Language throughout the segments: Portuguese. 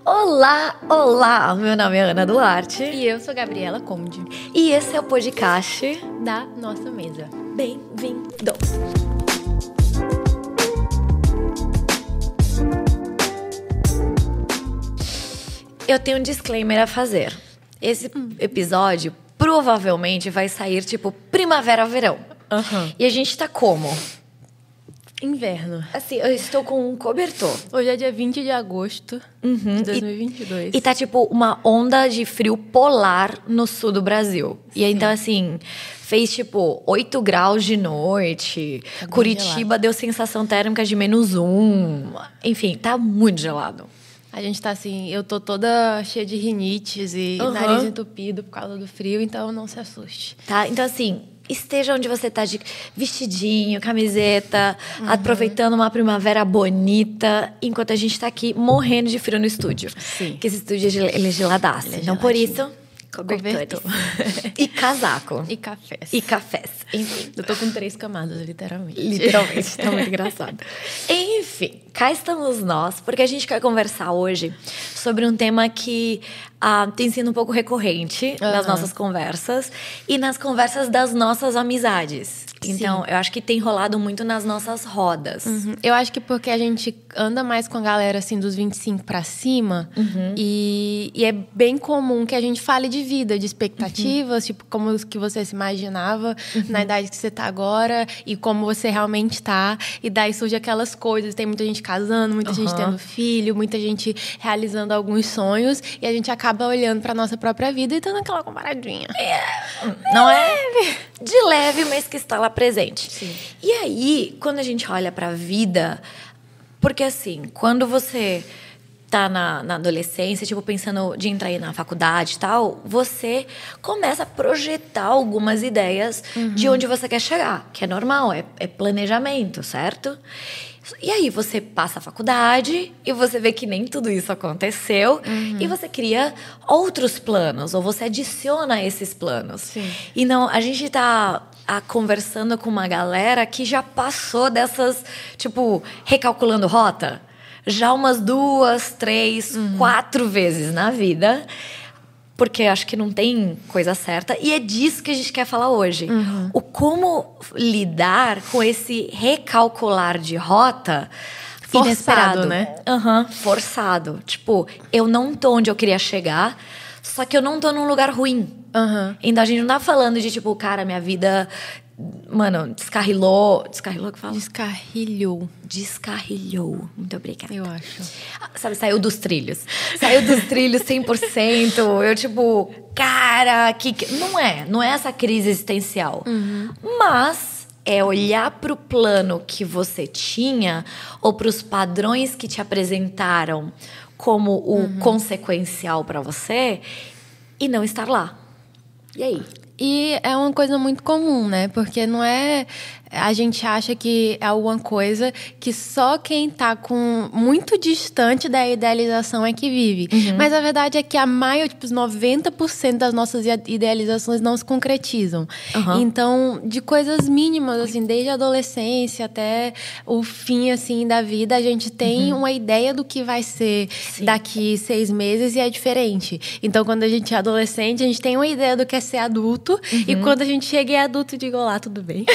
Olá, olá! Meu nome é Ana Duarte. E eu sou Gabriela Conde. E esse é o podcast da nossa mesa. Bem-vindo! Eu tenho um disclaimer a fazer. Esse episódio provavelmente vai sair tipo primavera-verão. Uhum. E a gente tá como? Inverno. Assim, eu estou com um cobertor. Hoje é dia 20 de agosto Uhum. de 2022. E tá tipo uma onda de frio polar no sul do Brasil. E então, assim, fez tipo 8 graus de noite. Tá Curitiba gelado. deu sensação térmica de menos um. Enfim, tá muito gelado. A gente tá assim, eu tô toda cheia de rinites e Uhum. nariz entupido por causa do frio, então não se assuste. Tá? Então, assim, esteja onde você tá de vestidinho, camiseta, Uhum. aproveitando uma primavera bonita, enquanto a gente tá aqui morrendo de frio no estúdio. Sim. Que esse estúdio é ele é geladaço. Ele é então, por isso. Cobertor. e casaco. E cafés. E cafés. Enfim. Eu tô com três camadas, literalmente. Literalmente, tá muito engraçado. Enfim, cá estamos nós, porque a gente quer conversar hoje sobre um tema que ah, tem sido um pouco recorrente nas Aham. nossas conversas e nas conversas das nossas amizades. Então, eu acho que tem rolado muito nas nossas rodas. Uhum. Eu acho que porque a gente anda mais com a galera assim dos 25 pra cima Uhum. e, e é bem comum que a gente fale de vida, de expectativas, tipo como que você se imaginava Uhum. na idade que você tá agora e como você realmente tá. E daí surge aquelas coisas, tem muita gente casando, muita gente Uhum. tendo filho, muita gente realizando alguns sonhos e a gente acaba olhando pra nossa própria vida e dando aquela comparadinha. Não é? De leve, mas que está lá presente. Sim. E aí, quando a gente olha pra vida, porque assim, quando você tá na, na adolescência, tipo, pensando de entrar aí na faculdade e tal, você começa a projetar algumas ideias de onde você quer chegar, que é normal, é, é planejamento, certo? E aí você passa a faculdade e você vê que nem tudo isso aconteceu e você cria outros planos ou você adiciona esses planos. Sim. E não, a gente tá ah, conversando com uma galera que já passou dessas, tipo, recalculando rota. Já umas duas, três, quatro vezes na vida. Porque acho que não tem coisa certa. E é disso que a gente quer falar hoje. O como lidar com esse recalcular de rota Forçado, inesperado. né? Aham, forçado. Tipo, eu não tô onde eu queria chegar, só que eu não tô num lugar ruim. Aham. Então a gente não tá falando de tipo, cara, minha vida, mano, descarrilou. Descarrilou que fala? Descarrilhou, Descarrilhou. Muito obrigada. eu acho. Ah, Sabe, saiu dos trilhos. Saiu dos trilhos 100%. Eu, tipo, cara, que. Não é. Não é essa crise existencial. Mas é olhar pro plano que você tinha ou pros padrões que te apresentaram como o consequencial pra você e não estar lá. E aí? E é uma coisa muito comum, né? Porque não é. A gente acha que é alguma coisa que só quem tá com muito distante da idealização é que vive. Mas a verdade é que a maioria, tipo, os 90% das nossas ide- idealizações não se concretizam. Aham. Então, de coisas mínimas, assim, desde a adolescência até o fim, assim, da vida, a gente tem uma ideia do que vai ser daqui seis meses e é diferente. Então, quando a gente é adolescente, a gente tem uma ideia do que é ser adulto. E quando a gente chega e é adulto, digo, olá, tudo bem?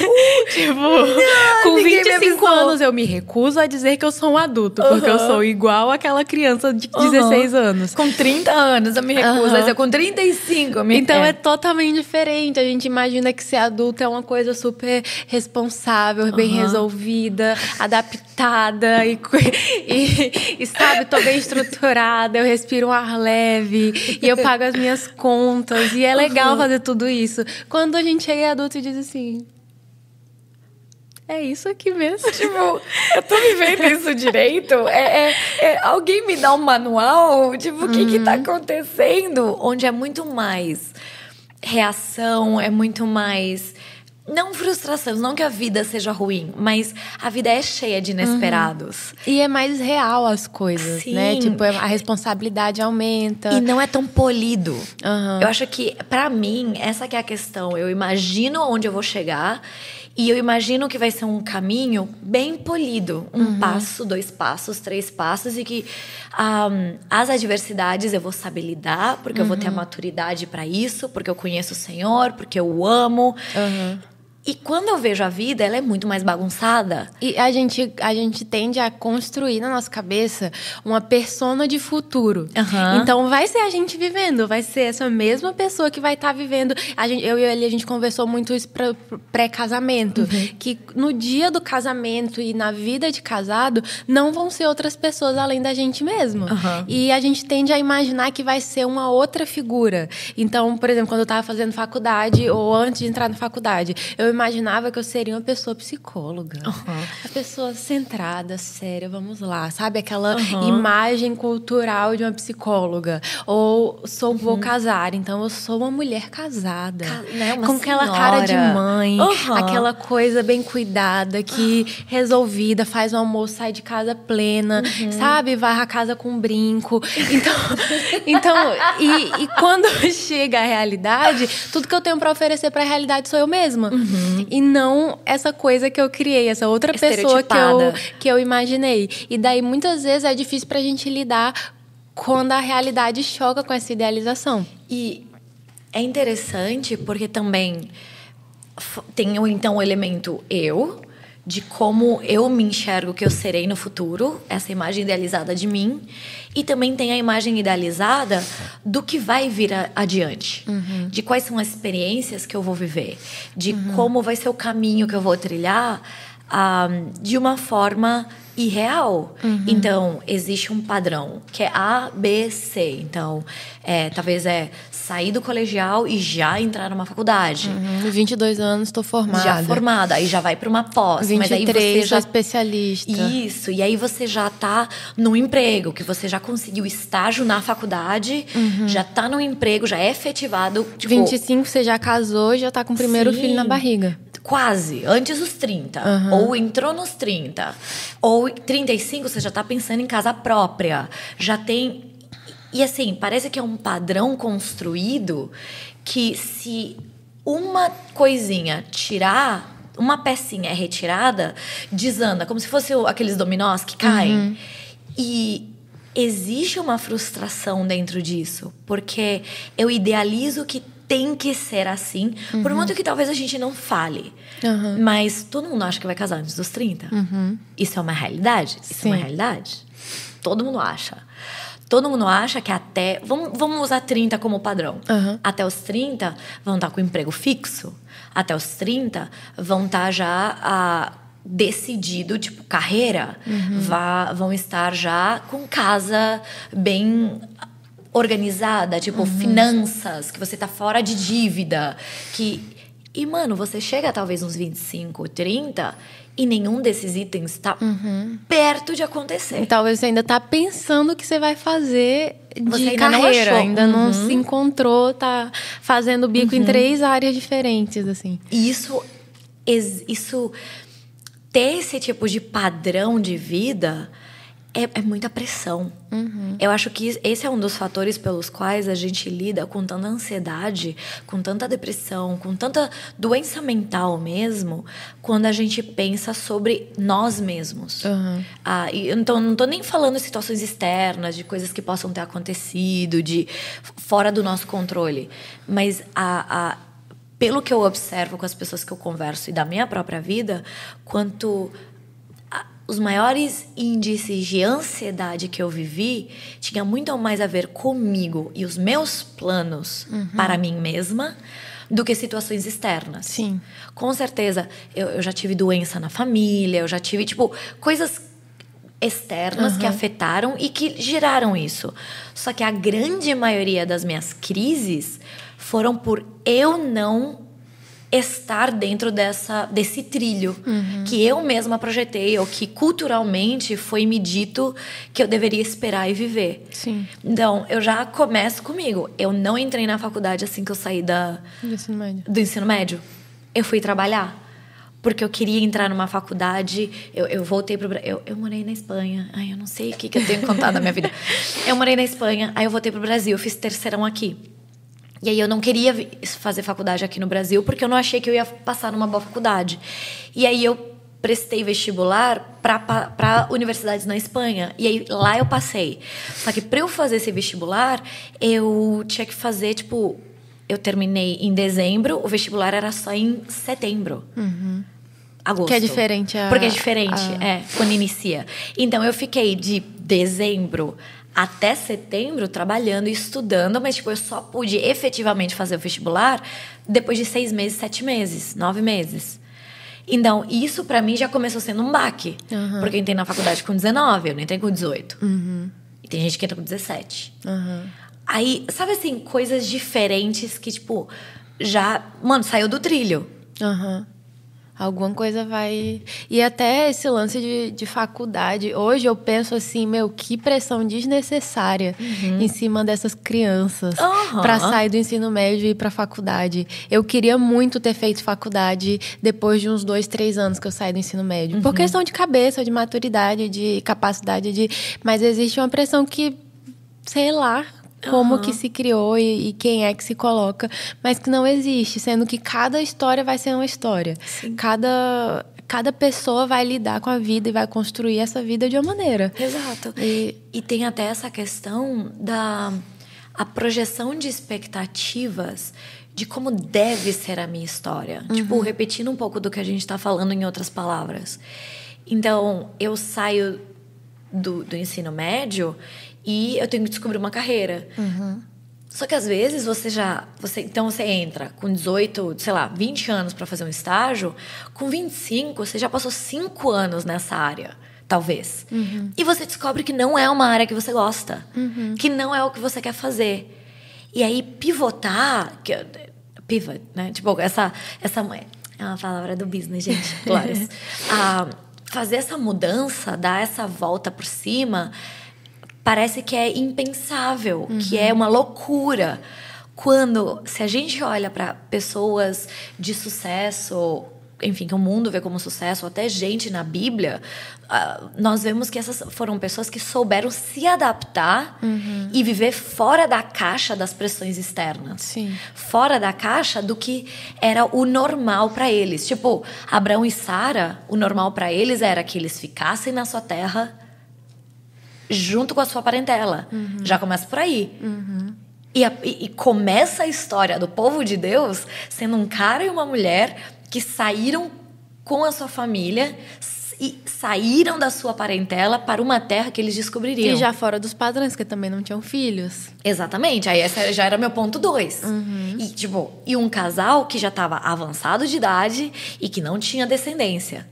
tipo, com ninguém me 25 avisou. anos eu me recuso a dizer que eu sou um adulto, porque eu sou igual àquela criança de Aham. 16 anos. Com 30 anos eu me recuso. Mas eu com 35 eu me Então é. é. totalmente diferente. A gente imagina que ser adulto é uma coisa super responsável, bem resolvida, adaptada e, e, e, sabe, tô bem estruturada, eu respiro um ar leve e eu pago as minhas contas. E é legal fazer tudo isso. Quando a gente chega adulto e diz assim. É isso aqui mesmo. Tipo, eu tô vivendo isso direito? É, é- é- alguém me dá um manual? Tipo, o que que tá acontecendo? Onde é muito mais reação, é muito mais. Não frustração, não que a vida seja ruim, mas a vida é cheia de inesperados. E é mais real as coisas, né? Sim. Tipo, a responsabilidade aumenta. E não é tão polido. Aham. Eu acho que, pra mim, essa que é a questão. Eu imagino onde eu vou chegar E eu imagino que vai ser um caminho bem polido. Um uhum. passo, dois passos, três passos. E que um, as adversidades eu vou saber lidar, porque uhum. eu vou ter a uhum. maturidade para isso, porque eu conheço o Senhor, porque eu o amo. Uhum. E quando eu vejo a vida, ela é muito mais bagunçada. E a gente, a gente tende a construir na nossa cabeça uma persona de futuro. Uhum. Então vai ser a gente vivendo, vai ser essa mesma pessoa que vai estar tá vivendo. A gente, eu e ele, a gente conversou muito isso pré-casamento. Uhum. Que no dia do casamento e na vida de casado, não vão ser outras pessoas além da gente mesmo. Uhum. E a gente tende a imaginar que vai ser uma outra figura. Então, por exemplo, quando eu estava fazendo faculdade ou antes de entrar na faculdade, eu eu imaginava que eu seria uma pessoa psicóloga. Uhum. A pessoa centrada, séria, vamos lá. Sabe aquela uhum. imagem cultural de uma psicóloga. Ou sou, vou uhum. casar, então eu sou uma mulher casada. Ca né? uma com senhora. aquela cara de mãe, aquela coisa bem cuidada, que resolvida, faz o almoço, sai de casa plena, uhum. sabe? Varra a casa com um brinco. Então, então e, e quando chega a realidade, tudo que eu tenho para oferecer para a realidade sou eu mesma. Uhum. Uhum. E não essa coisa que eu criei, essa outra pessoa que eu, que eu imaginei. E daí, muitas vezes, é difícil pra gente lidar quando a realidade choca com essa idealização. E é interessante porque também tem então o elemento eu, de como eu me enxergo que eu serei no futuro, essa imagem idealizada de mim, e também tem a imagem idealizada do que vai vir a, adiante, uhum. de quais são as experiências que eu vou viver, de uhum. como vai ser o caminho que eu vou trilhar um, de uma forma irreal. Uhum. Então, existe um padrão que é A, B, C. Então, é, talvez é sair do colegial e já entrar numa faculdade. Uhum. 22 anos, estou formada. Já formada, aí já vai para uma pós. 23, mas aí você já especialista. Isso, e aí você já está no emprego, que você já conseguiu estágio na faculdade, uhum. já está no emprego, já é efetivado. Tipo... 25 você já casou, já está com o primeiro Sim. filho na barriga. Quase, antes dos 30. Uhum. Ou entrou nos 30. Ou 35, você já está pensando em casa própria. Já tem. E assim, parece que é um padrão construído que se uma coisinha tirar, uma pecinha é retirada, desanda, como se fosse aqueles dominós que caem. Uhum. E existe uma frustração dentro disso, porque eu idealizo que tem que ser assim, uhum. por muito que talvez a gente não fale. Uhum. Mas todo mundo acha que vai casar antes dos 30. Uhum. Isso é uma realidade? Isso Sim. é uma realidade? Todo mundo acha. Todo mundo acha que até. Vamos, vamos usar 30 como padrão. Até os 30 vão estar com emprego fixo. Até os 30 vão estar já. A, decidido, tipo, carreira, uhum. vá, vão estar já com casa bem organizada, tipo, uhum. finanças, que você tá fora de dívida, que e mano, você chega talvez uns 25, 30 e nenhum desses itens está uhum. perto de acontecer. E talvez você ainda tá pensando o que você vai fazer de você ainda carreira, não ainda uhum. não se encontrou, tá fazendo bico em uhum. três áreas diferentes assim. Isso isso ter esse tipo de padrão de vida é, é muita pressão. Uhum. Eu acho que esse é um dos fatores pelos quais a gente lida com tanta ansiedade, com tanta depressão, com tanta doença mental mesmo, quando a gente pensa sobre nós mesmos. Uhum. Ah, e, então, não estou nem falando de situações externas, de coisas que possam ter acontecido, de fora do nosso controle. Mas a, a pelo que eu observo com as pessoas que eu converso e da minha própria vida, quanto os maiores índices de ansiedade que eu vivi tinha muito mais a ver comigo e os meus planos uhum. para mim mesma do que situações externas. Sim. Com certeza, eu, eu já tive doença na família, eu já tive, tipo, coisas externas uhum. que afetaram e que geraram isso. Só que a grande maioria das minhas crises foram por eu não estar dentro dessa, desse trilho uhum. que eu mesma projetei ou que culturalmente foi me dito que eu deveria esperar e viver. Sim. Então, eu já começo comigo. Eu não entrei na faculdade assim que eu saí da, do, ensino médio. do ensino médio. Eu fui trabalhar. Porque eu queria entrar numa faculdade. Eu, eu voltei pro. Eu, eu morei na Espanha. Ai, eu não sei o que, que eu tenho contado da minha vida. Eu morei na Espanha, aí eu voltei pro Brasil. Eu fiz terceirão aqui. E aí eu não queria fazer faculdade aqui no Brasil porque eu não achei que eu ia passar numa boa faculdade. E aí eu prestei vestibular para universidades na Espanha. E aí lá eu passei. Só que para eu fazer esse vestibular, eu tinha que fazer, tipo, eu terminei em dezembro, o vestibular era só em setembro. Uhum. Agosto. Que é diferente a, Porque é diferente, a... é, quando inicia. Então eu fiquei de dezembro até setembro trabalhando e estudando, mas tipo, eu só pude efetivamente fazer o vestibular depois de seis meses, sete meses, nove meses. Então, isso para mim já começou sendo um baque. Uhum. Porque eu entrei na faculdade com 19, eu não entrei com 18. Uhum. E tem gente que entra com 17. Uhum. Aí, sabe assim, coisas diferentes que, tipo, já. Mano, saiu do trilho. Aham. Alguma coisa vai. E até esse lance de, de faculdade. Hoje eu penso assim, meu, que pressão desnecessária uhum. em cima dessas crianças uhum. para sair do ensino médio e ir para faculdade. Eu queria muito ter feito faculdade depois de uns dois, três anos que eu saí do ensino médio. Uhum. Por questão de cabeça, de maturidade, de capacidade de. Mas existe uma pressão que, sei lá, como uhum. que se criou e, e, quem é que se coloca, mas que não existe, sendo que cada história vai ser uma história. Sim. Cada cada pessoa vai lidar com a vida e vai construir essa vida de uma maneira. Exato. E, e tem até essa questão da a projeção de expectativas de como deve ser a minha história. Uhum. Tipo, repetindo um pouco do que a gente está falando em outras palavras. Então, eu saio do, do ensino médio e eu tenho que descobrir uma carreira. Uhum. Só que às vezes você já. Você, então você entra com 18, sei lá, 20 anos para fazer um estágio, com 25 você já passou 5 anos nessa área, talvez. Uhum. E você descobre que não é uma área que você gosta, uhum. que não é o que você quer fazer. E aí pivotar, que, pivot, né? Tipo, essa, essa é uma palavra do business, gente, glórias. ah, fazer essa mudança, dar essa volta por cima parece que é impensável, uhum. que é uma loucura. Quando, se a gente olha para pessoas de sucesso, enfim, que o mundo vê como sucesso, até gente na Bíblia, uh, nós vemos que essas foram pessoas que souberam se adaptar uhum. e viver fora da caixa das pressões externas. Sim. Fora da caixa do que era o normal para eles. Tipo, Abraão e Sara, o normal para eles era que eles ficassem na sua terra junto com a sua parentela. Uhum. Já começa por aí. Uhum. E, a, e, e, começa a história do povo de Deus sendo um cara e uma mulher que saíram com a sua família e saíram da sua parentela para uma terra que eles descobririam. E já fora dos padrões, que também não tinham filhos. Exatamente. Aí esse já era meu ponto dois. Uhum. E, tipo, e um casal que já estava avançado de idade e que não tinha descendência.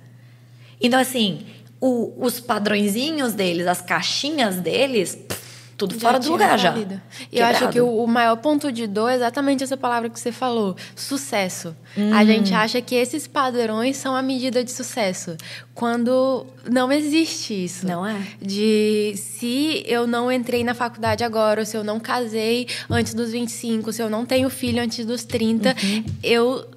Então, assim, o, os padrõezinhos deles, as caixinhas deles, pff, tudo já fora do lugar já. E eu acho que o, o, maior ponto de dor é exatamente essa palavra que você falou: sucesso. Hum. A gente acha que esses padrões são a medida de sucesso. Quando não existe isso. Não é. De se eu não entrei na faculdade agora, ou se eu não casei antes dos 25, se eu não tenho filho antes dos 30, uhum. eu,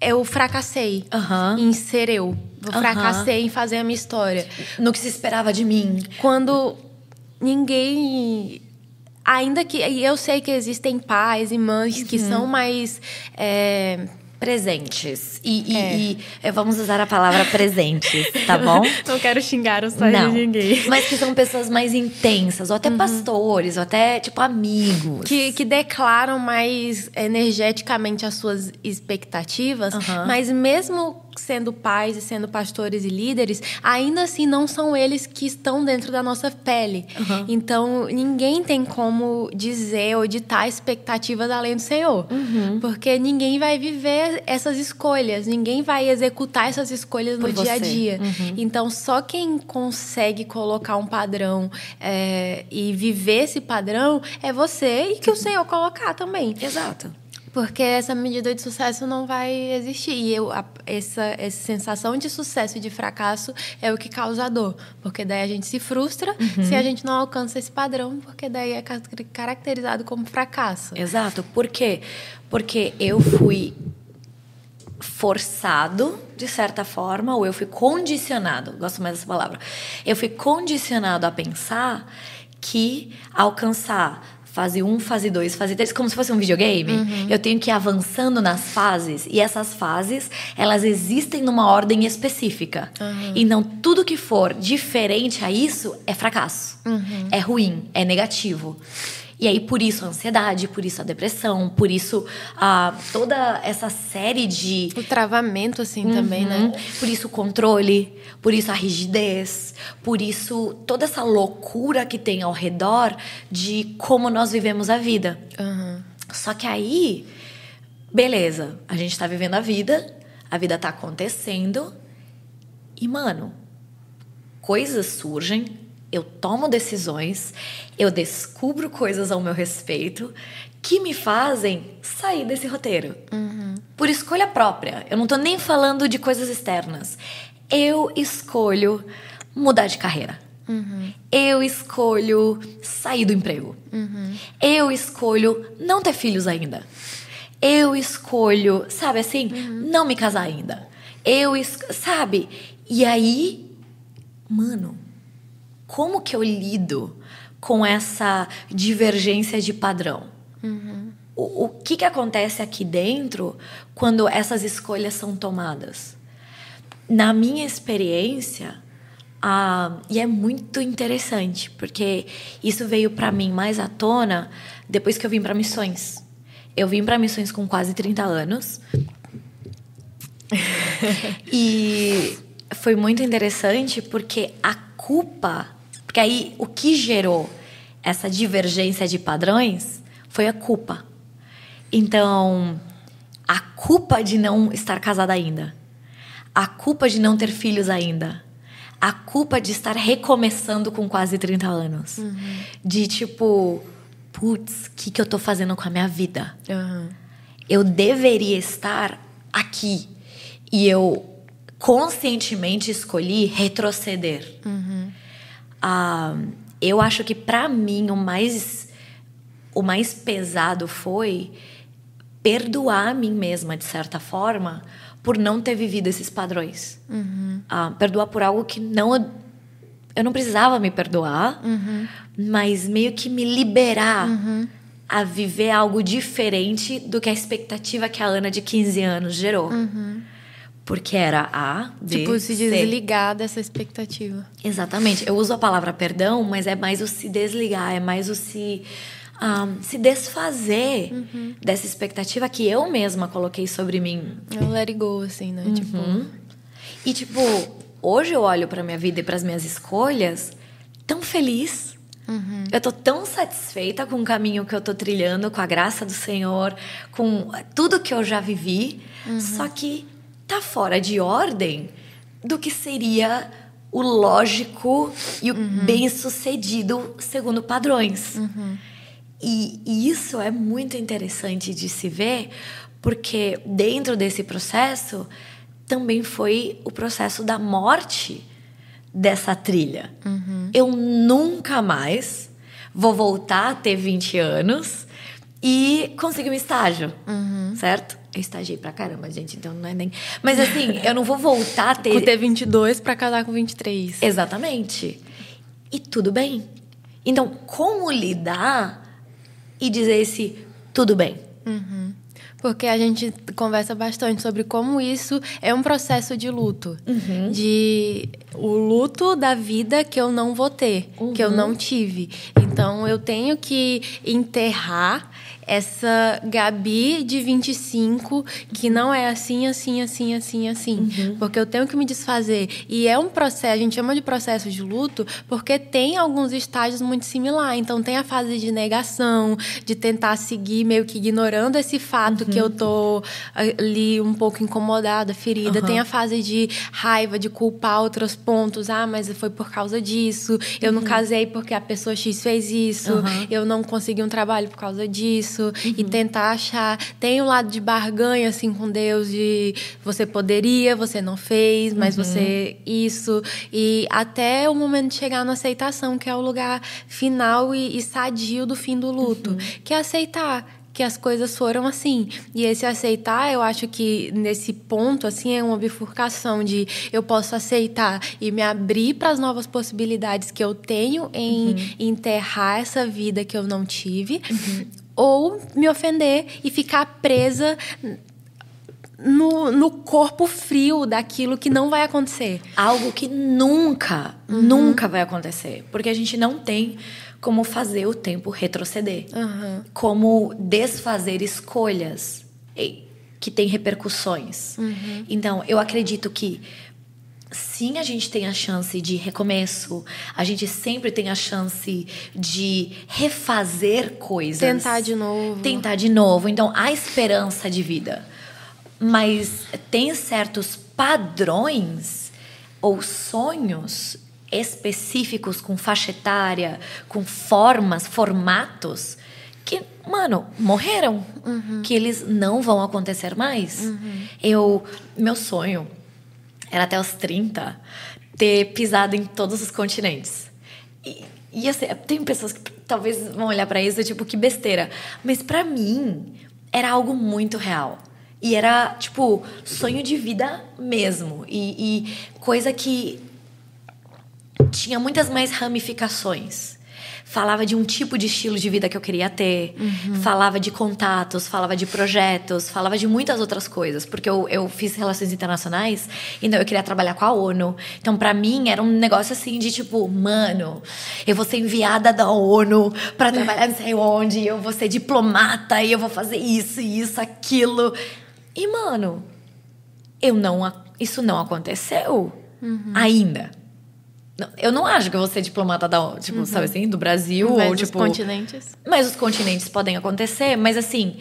eu fracassei uhum. em ser eu. Eu uhum. fracassei em fazer a minha história. No que se esperava de mim. Quando ninguém. Ainda que. Eu sei que existem pais e mães uhum. que são mais. É, presentes. E, é. e, e, vamos usar a palavra presentes, tá bom? Não quero xingar o sonho de ninguém. Mas que são pessoas mais intensas, ou até uhum. pastores, ou até, tipo, amigos. Que, que declaram mais energeticamente as suas expectativas, uhum. mas mesmo sendo pais e sendo pastores e líderes, ainda assim não são eles que estão dentro da nossa pele. Uhum. Então, ninguém tem como dizer ou ditar expectativas além do Senhor. Uhum. Porque ninguém vai viver essas escolhas, ninguém vai executar essas escolhas Por no você. dia a dia. Uhum. Então, só quem consegue colocar um padrão é, e viver esse padrão é você e que o Senhor colocar também. Exato. Porque essa medida de sucesso não vai existir. E eu, a, essa, essa sensação de sucesso e de fracasso é o que causa dor. Porque daí a gente se frustra uhum. se a gente não alcança esse padrão, porque daí é caracterizado como fracasso. Exato. Por quê? Porque eu fui forçado, de certa forma, ou eu fui condicionado, gosto mais dessa palavra. Eu fui condicionado a pensar que alcançar fase 1, fase 2, fase 3, como se fosse um videogame. Uhum. Eu tenho que ir avançando nas fases. E essas fases, elas existem numa ordem específica. Uhum. E não tudo que for diferente a isso é fracasso. Uhum. É ruim, é negativo. E aí, por isso a ansiedade, por isso a depressão, por isso a, toda essa série de. O travamento, assim, uhum. também, né? Por isso o controle, por isso a rigidez, por isso toda essa loucura que tem ao redor de como nós vivemos a vida. Uhum. Só que aí, beleza, a gente tá vivendo a vida, a vida tá acontecendo, e, mano, coisas surgem, eu tomo decisões, eu descubro coisas ao meu respeito que me fazem sair desse roteiro. Uhum. Por escolha própria. Eu não tô nem falando de coisas externas. Eu escolho mudar de carreira. Uhum. Eu escolho sair do emprego. Uhum. Eu escolho não ter filhos ainda. Eu escolho, sabe assim, uhum. não me casar ainda. Eu, sabe? E aí, mano, como que eu lido com essa divergência de padrão? Uhum. O, o que, que acontece aqui dentro quando essas escolhas são tomadas? Na minha experiência, ah, e é muito interessante, porque isso veio para mim mais à tona depois que eu vim para missões. Eu vim para missões com quase 30 anos. e foi muito interessante porque a culpa porque aí o que gerou essa divergência de padrões foi a culpa. Então, a culpa de não estar casada ainda, a culpa de não ter filhos ainda, a culpa de estar recomeçando com quase 30 anos. Uhum. De tipo, putz, o que, que eu tô fazendo com a minha vida? Uhum. Eu deveria estar aqui. E eu conscientemente escolhi retroceder. Uhum. Ah, eu acho que para mim o mais o mais pesado foi perdoar a mim mesma de certa forma por não ter vivido esses padrões. Uhum. Ah, perdoar por algo que não eu não precisava me perdoar, uhum. mas meio que me liberar uhum. a viver algo diferente do que a expectativa que a Ana de 15 anos gerou. Uhum. Porque era A, B, Tipo, se desligar C. dessa expectativa. Exatamente. Eu uso a palavra perdão, mas é mais o se desligar, é mais o se... Um, se desfazer uhum. dessa expectativa que eu mesma coloquei sobre mim. É um let it go, assim, né? Uhum. Tipo... E, tipo, hoje eu olho para minha vida e para as minhas escolhas tão feliz. Uhum. Eu tô tão satisfeita com o caminho que eu tô trilhando, com a graça do Senhor, com tudo que eu já vivi. Uhum. Só que tá fora de ordem do que seria o lógico e o uhum. bem-sucedido segundo padrões. Uhum. E, e isso é muito interessante de se ver, porque dentro desse processo também foi o processo da morte dessa trilha. Uhum. Eu nunca mais vou voltar a ter 20 anos e conseguir um estágio, uhum. certo? Eu estagiei pra caramba, gente, então não é nem. Mas assim, eu não vou voltar a ter. Com ter 22 pra casar com 23. Exatamente. E tudo bem. Então, como lidar e dizer esse tudo bem? Uhum. Porque a gente conversa bastante sobre como isso é um processo de luto. Uhum. De o luto da vida que eu não vou ter, uhum. que eu não tive. Então eu tenho que enterrar essa Gabi de 25 que não é assim, assim, assim, assim, assim. Uhum. Porque eu tenho que me desfazer. E é um processo, a gente chama de processo de luto, porque tem alguns estágios muito similares. Então tem a fase de negação, de tentar seguir meio que ignorando esse fato uhum. que eu tô ali um pouco incomodada, ferida. Uhum. Tem a fase de raiva, de culpar outros pontos. Ah, mas foi por causa disso. Eu não uhum. casei porque a pessoa X fez isso. Eu não consegui um trabalho por causa disso isso uhum. e tentar achar. Tem o um lado de barganha, assim, com Deus, de você poderia, você não fez, mas uhum. você isso. E até o momento de chegar na aceitação, que é o lugar final e, e sadio do fim do luto. Uhum. Que é aceitar que as coisas foram assim. E esse aceitar, eu acho que nesse ponto, assim, é uma bifurcação de eu posso aceitar e me abrir para as novas possibilidades que eu tenho em uhum. enterrar essa vida que eu não tive. Uhum. Ou me ofender e ficar presa no, no corpo frio daquilo que não vai acontecer. Algo que nunca, uhum. nunca vai acontecer. Porque a gente não tem como fazer o tempo retroceder. Uhum. Como desfazer escolhas que têm repercussões. Uhum. Então, eu acredito que sim, a gente tem a chance de recomeço, a gente sempre tem a chance de refazer coisas. Tentar de novo. Tentar de novo. Então, há esperança de vida mas tem certos padrões ou sonhos específicos com faixa etária, com formas, formatos que, mano, morreram, uhum. que eles não vão acontecer mais. Uhum. Eu, meu sonho era até os 30 ter pisado em todos os continentes. E, e assim, tem pessoas que talvez vão olhar para isso tipo que besteira, mas para mim era algo muito real. E era, tipo, sonho de vida mesmo. E, e coisa que tinha muitas mais ramificações falava de um tipo de estilo de vida que eu queria ter, uhum. falava de contatos, falava de projetos, falava de muitas outras coisas, porque eu, eu fiz relações internacionais, então eu queria trabalhar com a ONU. Então, para mim, era um negócio assim de tipo, mano, eu vou ser enviada da ONU para trabalhar não sei onde, eu vou ser diplomata e eu vou fazer isso, isso, aquilo. E, mano, eu não. Isso não aconteceu uhum. ainda. Eu não acho que eu vou ser diplomata da, tipo, uhum. sabe assim, do Brasil mas ou tipo. Os continentes. Mas os continentes podem acontecer, mas assim,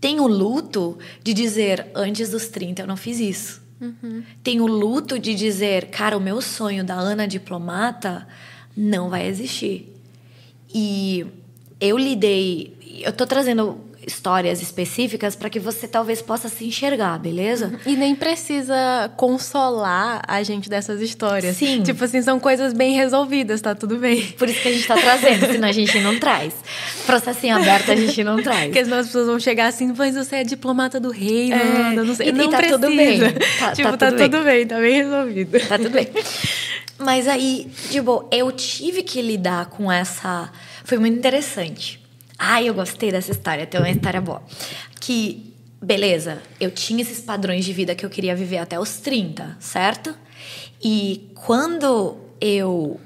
tem o luto de dizer antes dos 30 eu não fiz isso. Uhum. Tem o luto de dizer, cara, o meu sonho da Ana diplomata não vai existir. E eu lidei, eu tô trazendo histórias específicas para que você talvez possa se enxergar, beleza? E nem precisa consolar a gente dessas histórias. Sim. Tipo assim, são coisas bem resolvidas, tá tudo bem. Por isso que a gente tá trazendo, senão a gente não traz. Processinho aberto a gente não traz. Porque senão as pessoas vão chegar assim, mas você é diplomata do rei, é, não sei. E, não e tá precisa. tudo bem. Tá, tipo, tá, tudo, tá tudo bem. tá bem resolvido. Tá tudo bem. Mas aí, tipo, eu tive que lidar com essa. Foi muito interessante Ai, eu gostei dessa história, tem uma história boa. Que, beleza, eu tinha esses padrões de vida que eu queria viver até os 30, certo? E quando eu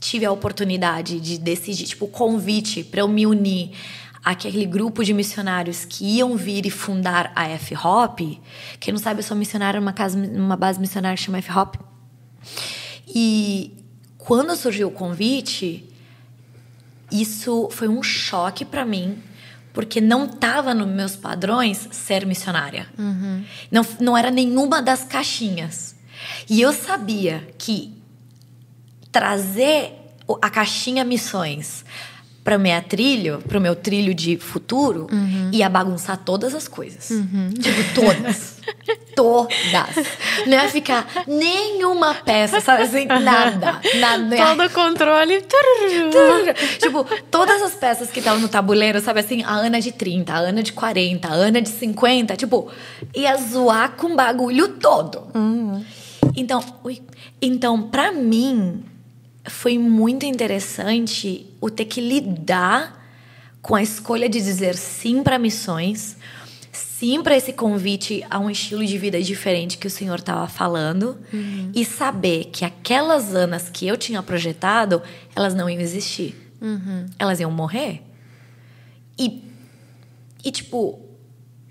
tive a oportunidade de decidir, tipo, o convite para eu me unir àquele grupo de missionários que iam vir e fundar a F-Hop. Quem não sabe, eu sou missionária numa, casa, numa base missionária que chama F-Hop. E quando surgiu o convite, isso foi um choque para mim, porque não estava nos meus padrões ser missionária. Uhum. Não, não era nenhuma das caixinhas. E eu sabia que trazer a caixinha missões para minha trilho, para o meu trilho de futuro, uhum. ia bagunçar todas as coisas. Uhum. Tipo, todas. todas. Não ia ficar nenhuma peça, sabe assim? Nada. nada. Todo o controle. tipo, todas as peças que estavam no tabuleiro, sabe assim? A Ana de 30, a Ana de 40, a Ana de 50. Tipo, ia zoar com o bagulho todo. Uhum. Então, ui. Então, pra mim, foi muito interessante o ter que lidar com a escolha de dizer sim para missões, sim para esse convite a um estilo de vida diferente que o Senhor estava falando uhum. e saber que aquelas anas que eu tinha projetado, elas não iam existir. Uhum. Elas iam morrer. E, e tipo,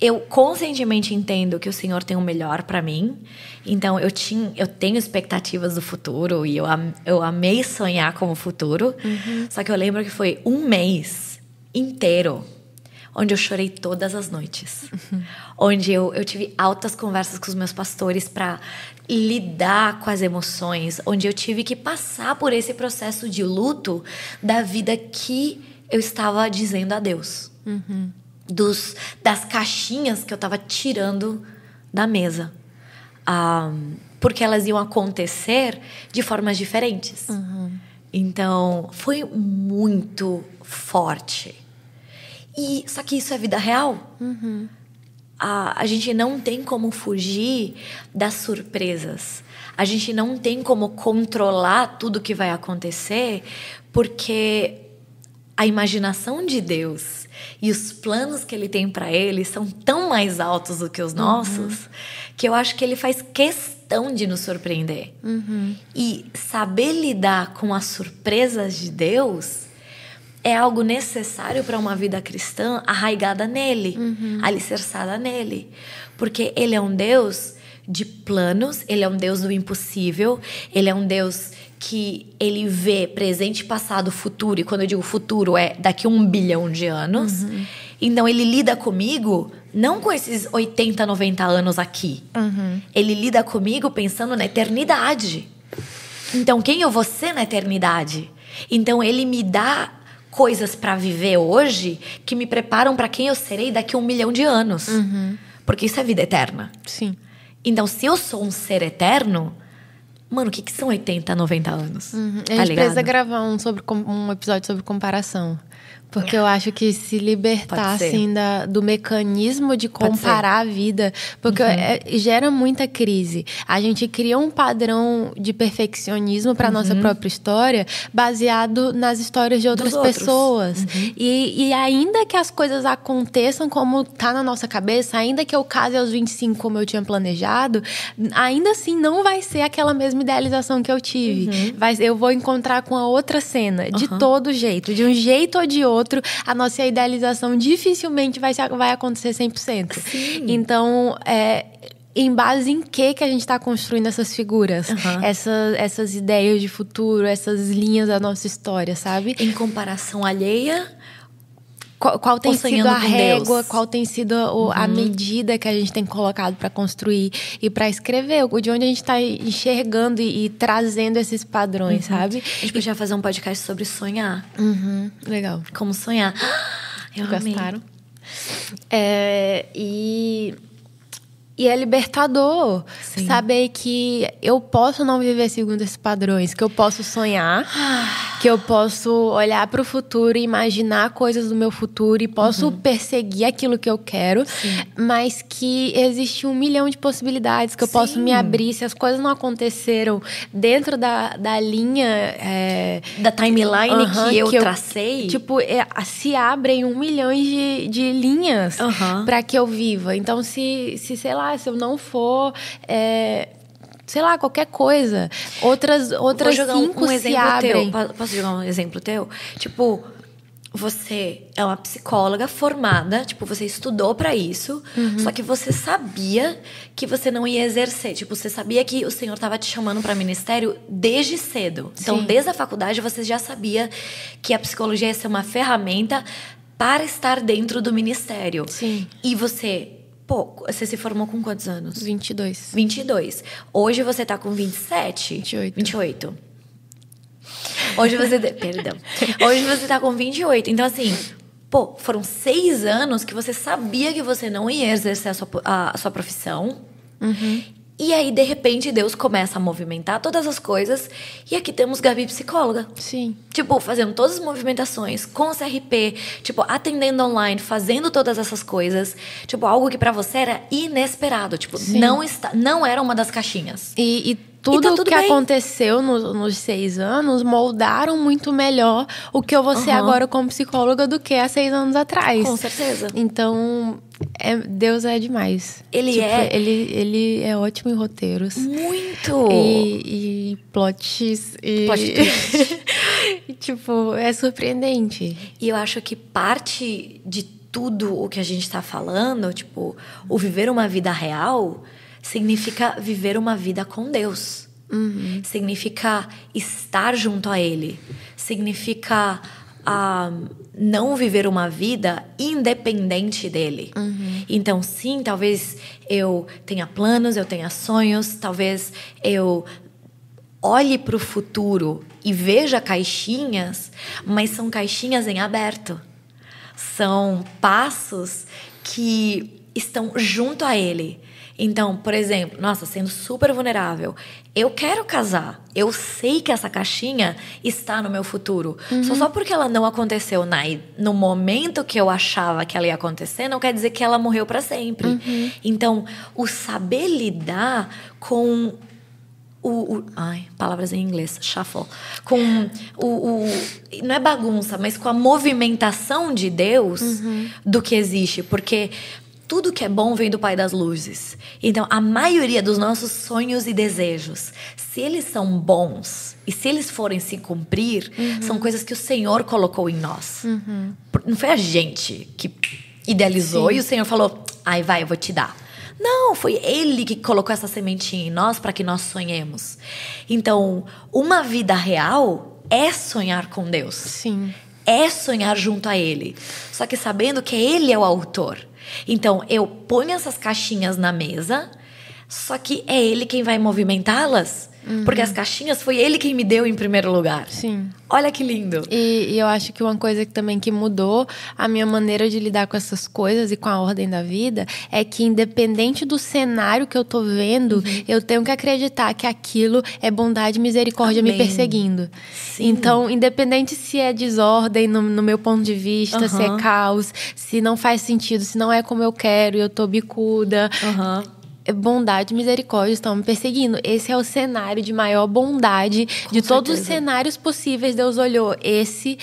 eu conscientemente entendo que o Senhor tem o melhor para mim. Então eu tinha, eu tenho expectativas do futuro e eu, eu amei sonhar com o futuro. Uhum. Só que eu lembro que foi um mês inteiro onde eu chorei todas as noites, uhum. onde eu, eu tive altas conversas com os meus pastores para lidar com as emoções, onde eu tive que passar por esse processo de luto da vida que eu estava dizendo a Deus. Uhum dos, das caixinhas que eu estava tirando da mesa. Um, porque elas iam acontecer de formas diferentes. Uhum. Então, foi muito forte. E só que isso é vida real. A, a gente não tem como fugir das surpresas. A gente não tem como controlar tudo que vai acontecer, porque a imaginação de Deus e os planos que ele tem para ele são tão mais altos do que os nossos, que eu acho que ele faz questão de nos surpreender. E saber lidar com as surpresas de Deus é algo necessário para uma vida cristã arraigada nele, alicerçada nele. Porque ele é um Deus de planos, ele é um Deus do impossível, ele é um Deus que ele vê presente, passado, futuro, e quando eu digo futuro é daqui a um bilhão de anos. Então ele lida comigo não com esses 80, 90 anos aqui. Ele lida comigo pensando na eternidade. Então quem eu vou ser na eternidade? Então ele me dá coisas para viver hoje que me preparam para quem eu serei daqui a um milhão de anos. Porque isso é vida eterna. Sim. Então, se eu sou um ser eterno, mano, o que, que são 80, 90 anos? Uhum. A Tá gente ligado? precisa gravar um, sobre, um episódio sobre comparação. Porque eu acho que se libertar, assim, da, do mecanismo de comparar a vida. Porque Uhum. é- gera muita crise. A gente cria um padrão de perfeccionismo para nossa própria história, baseado nas histórias de outras Uhum. outros. Uhum. pessoas. E, e ainda que as coisas aconteçam como tá na nossa cabeça, ainda que eu case aos 25 como eu tinha planejado, ainda assim não vai ser aquela mesma idealização que eu tive. Uhum. Vai, eu vou encontrar com a outra cena, de todo jeito. De um jeito ou de outro, a nossa idealização dificilmente vai, se- vai acontecer 100%. Então, é, em base em que que a gente está construindo essas figuras? Aham. Essas, essas ideias de futuro, essas linhas da nossa história, sabe? Em comparação alheia, Qual, qual tem sido a régua, Deus. Uhum. qual tem sido o- a medida que a gente tem colocado para construir e para escrever, de onde a gente está enxergando e, e trazendo esses padrões, sabe? a gente podia fazer um podcast sobre sonhar. Uhum, legal. Como sonhar. Eu. Gostaram? É, e, e é libertador Sim. saber que eu posso não viver segundo esses padrões, que eu posso sonhar, que eu posso olhar para o futuro e imaginar coisas do meu futuro e posso Uhum. perseguir aquilo que eu quero, mas que existe um milhão de possibilidades, que eu posso me Sim. abrir. Se as coisas não aconteceram dentro da, da linha. é, Da timeline que eu tracei. Tipo, é, se abrem um milhão de, de linhas Aham. para que eu viva. Então, se, se, sei lá, se eu não for. é, sei lá, qualquer coisa. Outras, outras Vou jogar um- cinco um se exemplo abrem. teu. Po- Posso jogar um exemplo teu? Tipo, você é uma psicóloga formada, tipo, você estudou pra isso, Uhum. só que você sabia que você não ia exercer. Tipo, você sabia que o senhor tava te chamando pra ministério desde cedo. Então, Sim. desde a faculdade, você já sabia que a psicologia ia ser uma ferramenta para estar dentro do ministério. Sim. E você, pô, você se formou com quantos anos? 22. 22. Hoje você tá com 27? 28. 28. Hoje você. Perdão. Hoje você tá com 28. Então, assim, pô, foram seis anos que você sabia que você não ia exercer a sua, a, a sua profissão. E aí, de repente, Deus começa a movimentar todas as coisas. E aqui temos Gabi psicóloga. Sim. Tipo, fazendo todas as movimentações com o CRP, tipo, atendendo online, fazendo todas essas coisas. Tipo, algo que pra você era inesperado. Tipo, Sim. não, está, não era uma das caixinhas. E, e tudo, tá tudo que bem. aconteceu nos, nos seis anos moldaram muito melhor o que eu vou ser Aham. agora como psicóloga do que há seis anos atrás. Com certeza. Então, é- Deus é demais. Ele Tipo, é. Ele, ele é ótimo em roteiros. Muito! E, e plots. E, Plot e, tipo, é surpreendente. E eu acho que parte de tudo o que a gente tá falando, tipo, o viver uma vida real, significa viver uma vida com Deus. Significa estar junto a Ele. Significa ah, não viver uma vida independente dele. Então, sim, talvez eu tenha planos, eu tenha sonhos, talvez eu olhe para o futuro e veja caixinhas, mas são caixinhas em aberto. São passos que estão junto a ele. Então, por exemplo, nossa, sendo super vulnerável, eu quero casar. Eu sei que essa caixinha está no meu futuro. Uhum. Só, só porque ela não aconteceu na, no momento que eu achava que ela ia acontecer, não quer dizer que ela morreu para sempre. Uhum. Então, o saber lidar com o, o, ai, palavras em inglês, shuffle, com o, o, não é bagunça, mas com a movimentação de Deus uhum. do que existe, porque tudo que é bom vem do Pai das Luzes. Então, a maioria dos nossos sonhos e desejos, se eles são bons e se eles forem se cumprir, uhum. são coisas que o Senhor colocou em nós. Uhum. Não foi a gente que idealizou Sim. e o Senhor falou: "Ai, vai, eu vou te dar". Não, foi ele que colocou essa sementinha em nós para que nós sonhemos. Então, uma vida real é sonhar com Deus. Sim. É sonhar junto a ele. Só que sabendo que ele é o autor. Então, eu ponho essas caixinhas na mesa, só que é ele quem vai movimentá-las Uhum. Porque as caixinhas foi ele quem me deu em primeiro lugar. Sim. Olha que lindo. E, e, eu acho que uma coisa que também que mudou a minha maneira de lidar com essas coisas e com a ordem da vida é que independente do cenário que eu tô vendo, uhum. eu tenho que acreditar que aquilo é bondade e misericórdia Amém. me perseguindo. Sim. Então, independente se é desordem no, no meu ponto de vista, uhum. se é caos, se não faz sentido, se não é como eu quero, eu tô bicuda. Uhum bondade e misericórdia estão me perseguindo. Esse é o cenário de maior bondade Com de certeza. todos os cenários possíveis. Deus olhou, esse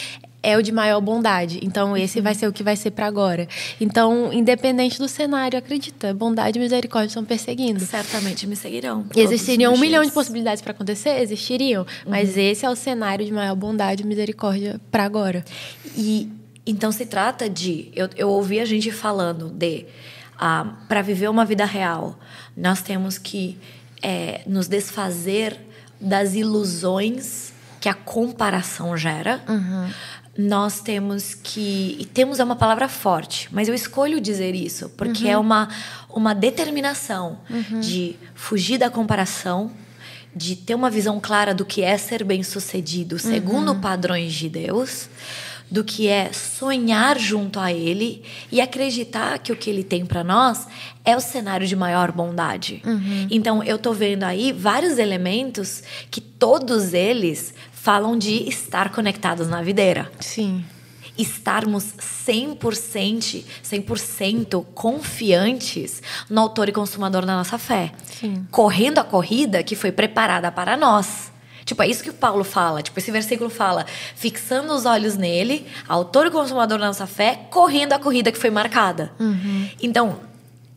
é o de maior bondade. Então, esse vai ser o que vai ser para agora. Então, independente do cenário, acredita, bondade e misericórdia estão perseguindo. Certamente me seguirão. Existiriam um milhão de possibilidades para acontecer? Existiriam. Uhum. Mas esse é o cenário de maior bondade e misericórdia para agora. E então se trata de. Eu, eu ouvi a gente falando de ah, para viver uma vida real, nós temos que é, nos desfazer das ilusões que a comparação gera. Uhum. Nós temos que. E temos é uma palavra forte, mas eu escolho dizer isso, porque uhum. é uma, uma determinação uhum. de fugir da comparação, de ter uma visão clara do que é ser bem-sucedido segundo uhum. padrões de Deus do que é sonhar junto a Ele e acreditar que o que Ele tem para nós é o cenário de maior bondade. Uhum. Então, eu tô vendo aí vários elementos que todos eles falam de estar conectados na videira. Sim estarmos 100%, 100% confiantes no autor e consumador da nossa fé. Sim. Correndo a corrida que foi preparada para nós. Tipo, é isso que o Paulo fala. Tipo, esse versículo fala: fixando os olhos nele, autor e consumador da nossa fé, correndo a corrida que foi marcada. Uhum. Então,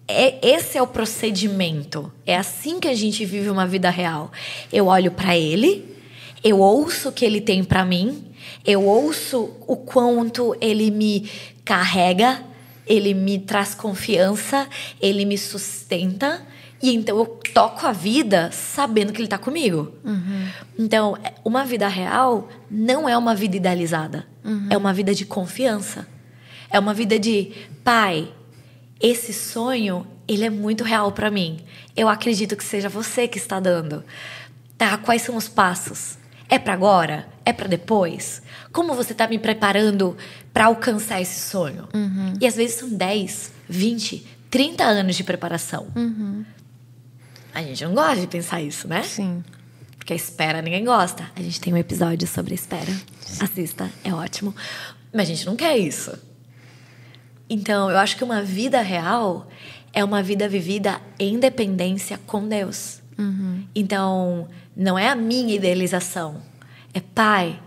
é, esse é o procedimento. É assim que a gente vive uma vida real. Eu olho para ele, eu ouço o que ele tem para mim, eu ouço o quanto ele me carrega, ele me traz confiança, ele me sustenta. E então eu toco a vida sabendo que ele está comigo. Uhum. Então, uma vida real não é uma vida idealizada. Uhum. É uma vida de confiança. É uma vida de, pai, esse sonho, ele é muito real para mim. Eu acredito que seja você que está dando. Tá, quais são os passos? É para agora? É para depois? Como você está me preparando para alcançar esse sonho? Uhum. E às vezes são 10, 20, 30 anos de preparação. Uhum. A gente não gosta de pensar isso, né? Sim. Porque a espera ninguém gosta. A gente tem um episódio sobre a espera. Sim. Assista, é ótimo. Mas a gente não quer isso. Então, eu acho que uma vida real é uma vida vivida em dependência com Deus. Uhum. Então, não é a minha idealização. É, Pai,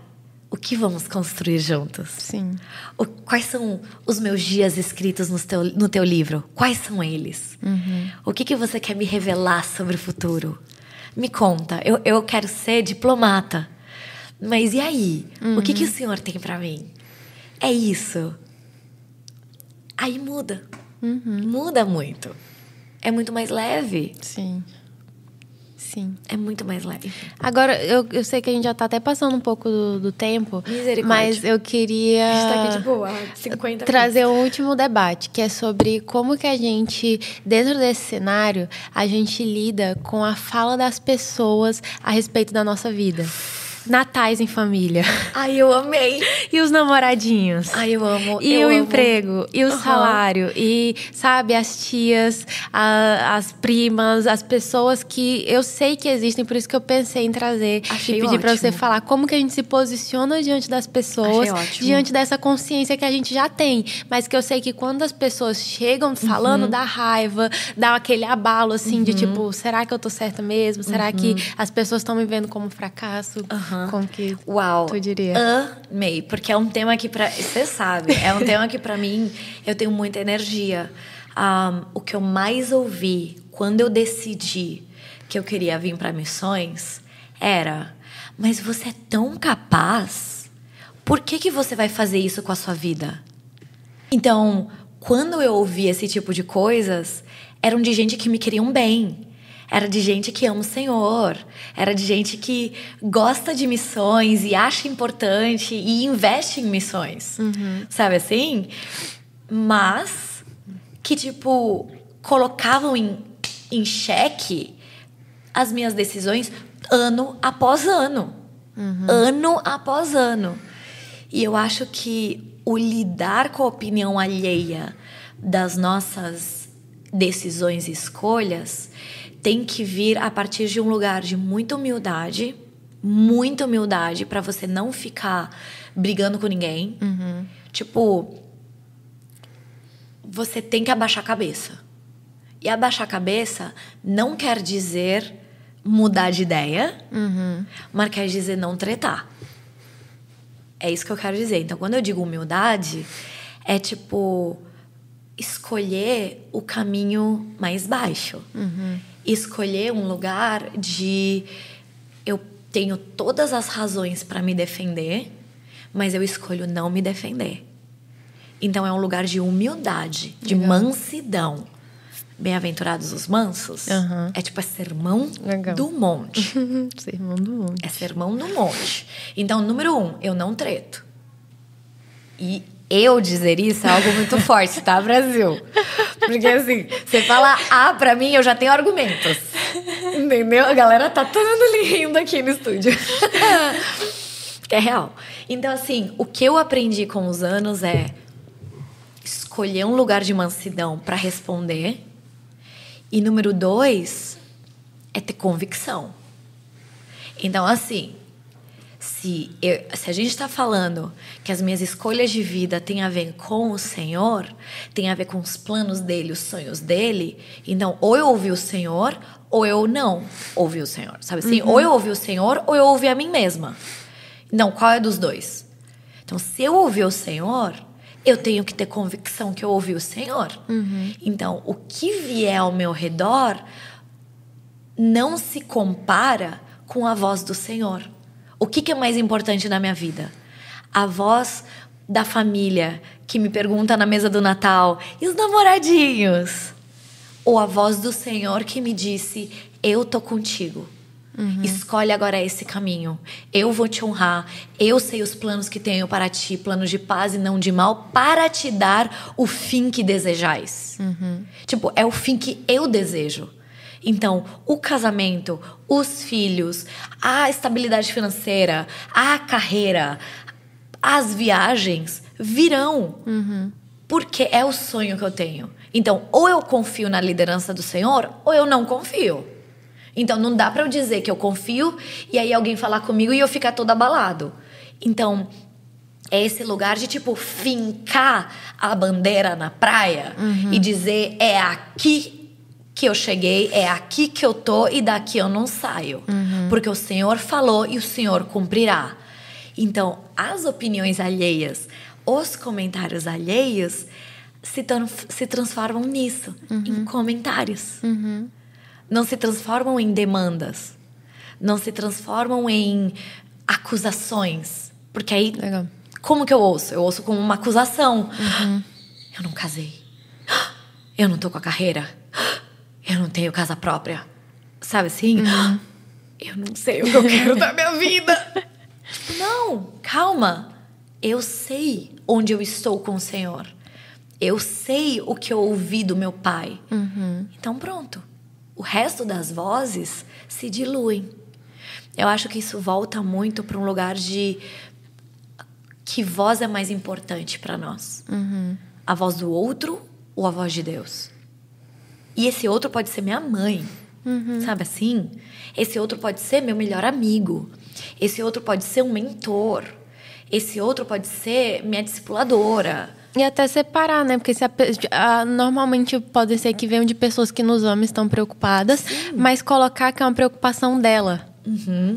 o que vamos construir juntos? Sim. O, quais são os meus dias escritos no teu, no teu livro? Quais são eles? Uhum. O que, que você quer me revelar sobre o futuro? Me conta. Eu, eu quero ser diplomata. Mas e aí? Uhum. O que, que o uhum. senhor tem para mim? É isso. Aí muda. Uhum. Muda muito. É muito mais leve. Sim. Sim. É muito mais leve. Agora, eu, eu sei que a gente já tá até passando um pouco do, do tempo. Mas eu queria. A gente tá aqui, tipo, há 50 Trazer um último debate, que é sobre como que a gente, dentro desse cenário, a gente lida com a fala das pessoas a respeito da nossa vida. Natais em família. Ai, eu amei. E os namoradinhos. Ai, eu amo. E eu o amo. emprego, e o Uhum. salário, e, sabe, as tias, a- as primas, as pessoas que eu sei que existem, por isso que eu pensei em trazer Achei e pedir pra você falar como que a gente se posiciona diante das pessoas, diante dessa consciência que a gente já tem, mas que eu sei que quando as pessoas chegam falando Uhum. da raiva, dá aquele abalo assim de tipo, será que eu tô certa mesmo? Será que as pessoas estão me vendo como fracasso? Uhum. Aham. Como que Uau. tu diria? Amei, porque é um tema que pra. Você sabe, é um tema que pra mim eu tenho muita energia. Ahn, o que eu mais ouvi quando eu decidi que eu queria vir para missões era: mas você é tão capaz, por que, que você vai fazer isso com a sua vida? Então, quando eu ouvi esse tipo de coisas, eram de gente que me queriam bem. Era de gente que ama o Senhor. Era de gente que gosta de missões e acha importante e investe em missões. Sabe assim? Mas que, tipo, colocavam em, em xeque as minhas decisões ano após ano. Ano após ano. E eu acho que o lidar com a opinião alheia das nossas decisões e escolhas tem que vir a partir de um lugar de muita humildade, muita humildade para você não ficar brigando com ninguém. Tipo, você tem que abaixar a cabeça. E abaixar a cabeça não quer dizer mudar de ideia, mas quer dizer não tretar. É isso que eu quero dizer. Então, quando eu digo humildade, é tipo escolher o caminho mais baixo. Escolher um lugar de eu tenho todas as razões para me defender, mas eu escolho não me defender. Então é um lugar de humildade, de Legal. mansidão. Bem-aventurados os mansos Aham. é tipo é sermão Legal. do monte. Sermão do mundo. É sermão do monte. Então, número um, eu não treto. E eu dizer isso é algo muito forte, tá, Brasil? Porque assim, você fala A pra mim, eu já tenho argumentos. Entendeu? A galera tá todo mundo rindo aqui no estúdio. que é real. Então, assim, o que eu aprendi com os anos é escolher um lugar de mansidão pra responder. E número dois é ter convicção. Então, assim, se, eu- se a gente está falando que as minhas escolhas de vida têm a ver com o Senhor, tem a ver com os planos dele, os sonhos dele, então ou eu ouvi o Senhor ou eu não ouvi o Senhor, sabe assim? Ou eu ouvi o Senhor ou eu ouvi a mim mesma. Não, qual é dos dois? Então, se eu ouvi o Senhor, eu tenho que ter convicção que eu ouvi o Senhor. Então, o que vier ao meu redor não se compara com a voz do Senhor. O que, que é mais importante na minha vida? A voz da família que me pergunta na mesa do Natal: e os namoradinhos? Ou a voz do Senhor que me disse: eu tô contigo. Escolhe agora esse caminho. Eu vou te honrar. Eu sei os planos que tenho para ti, planos de paz e não de mal, para te dar o fim que desejais. Tipo, é o fim que eu desejo. Então, o casamento, os filhos, a estabilidade financeira, a carreira, as viagens virão. Porque é o sonho que eu tenho. Então, ou eu confio na liderança do Senhor, ou eu não confio. Então, não dá pra eu dizer que eu confio e aí alguém falar comigo e eu ficar todo abalado. Então, é esse lugar de, tipo, fincar a bandeira na praia e dizer: é aqui que eu cheguei, é aqui que eu tô e daqui eu não saio. Porque o Senhor falou e o Senhor cumprirá. Então, as opiniões alheias, os comentários alheios se, se transformam nisso em comentários. Não se transformam em demandas. Não se transformam em acusações. Porque aí, Legal. como que eu ouço? Eu ouço como uma acusação. Eu não casei. Eu não tô com a carreira. Eu não tenho casa própria. Sabe assim? Eu não sei o que eu quero da minha vida. Tipo, não, calma. Eu sei onde eu estou com o Senhor. Eu sei o que eu ouvi do meu pai. Então, pronto. O resto das vozes se diluem. Eu acho que isso volta muito para um lugar de que voz é mais importante para nós? Uhum. A voz do outro ou a voz de Deus? E esse outro pode ser minha mãe, Uhum. sabe assim? Esse outro pode ser meu melhor amigo. Esse outro pode ser um mentor. Esse outro pode ser minha discipuladora. E até separar, né? Porque se a a- normalmente pode ser que venham de pessoas que nos e estão preocupadas, mas colocar que é uma preocupação dela.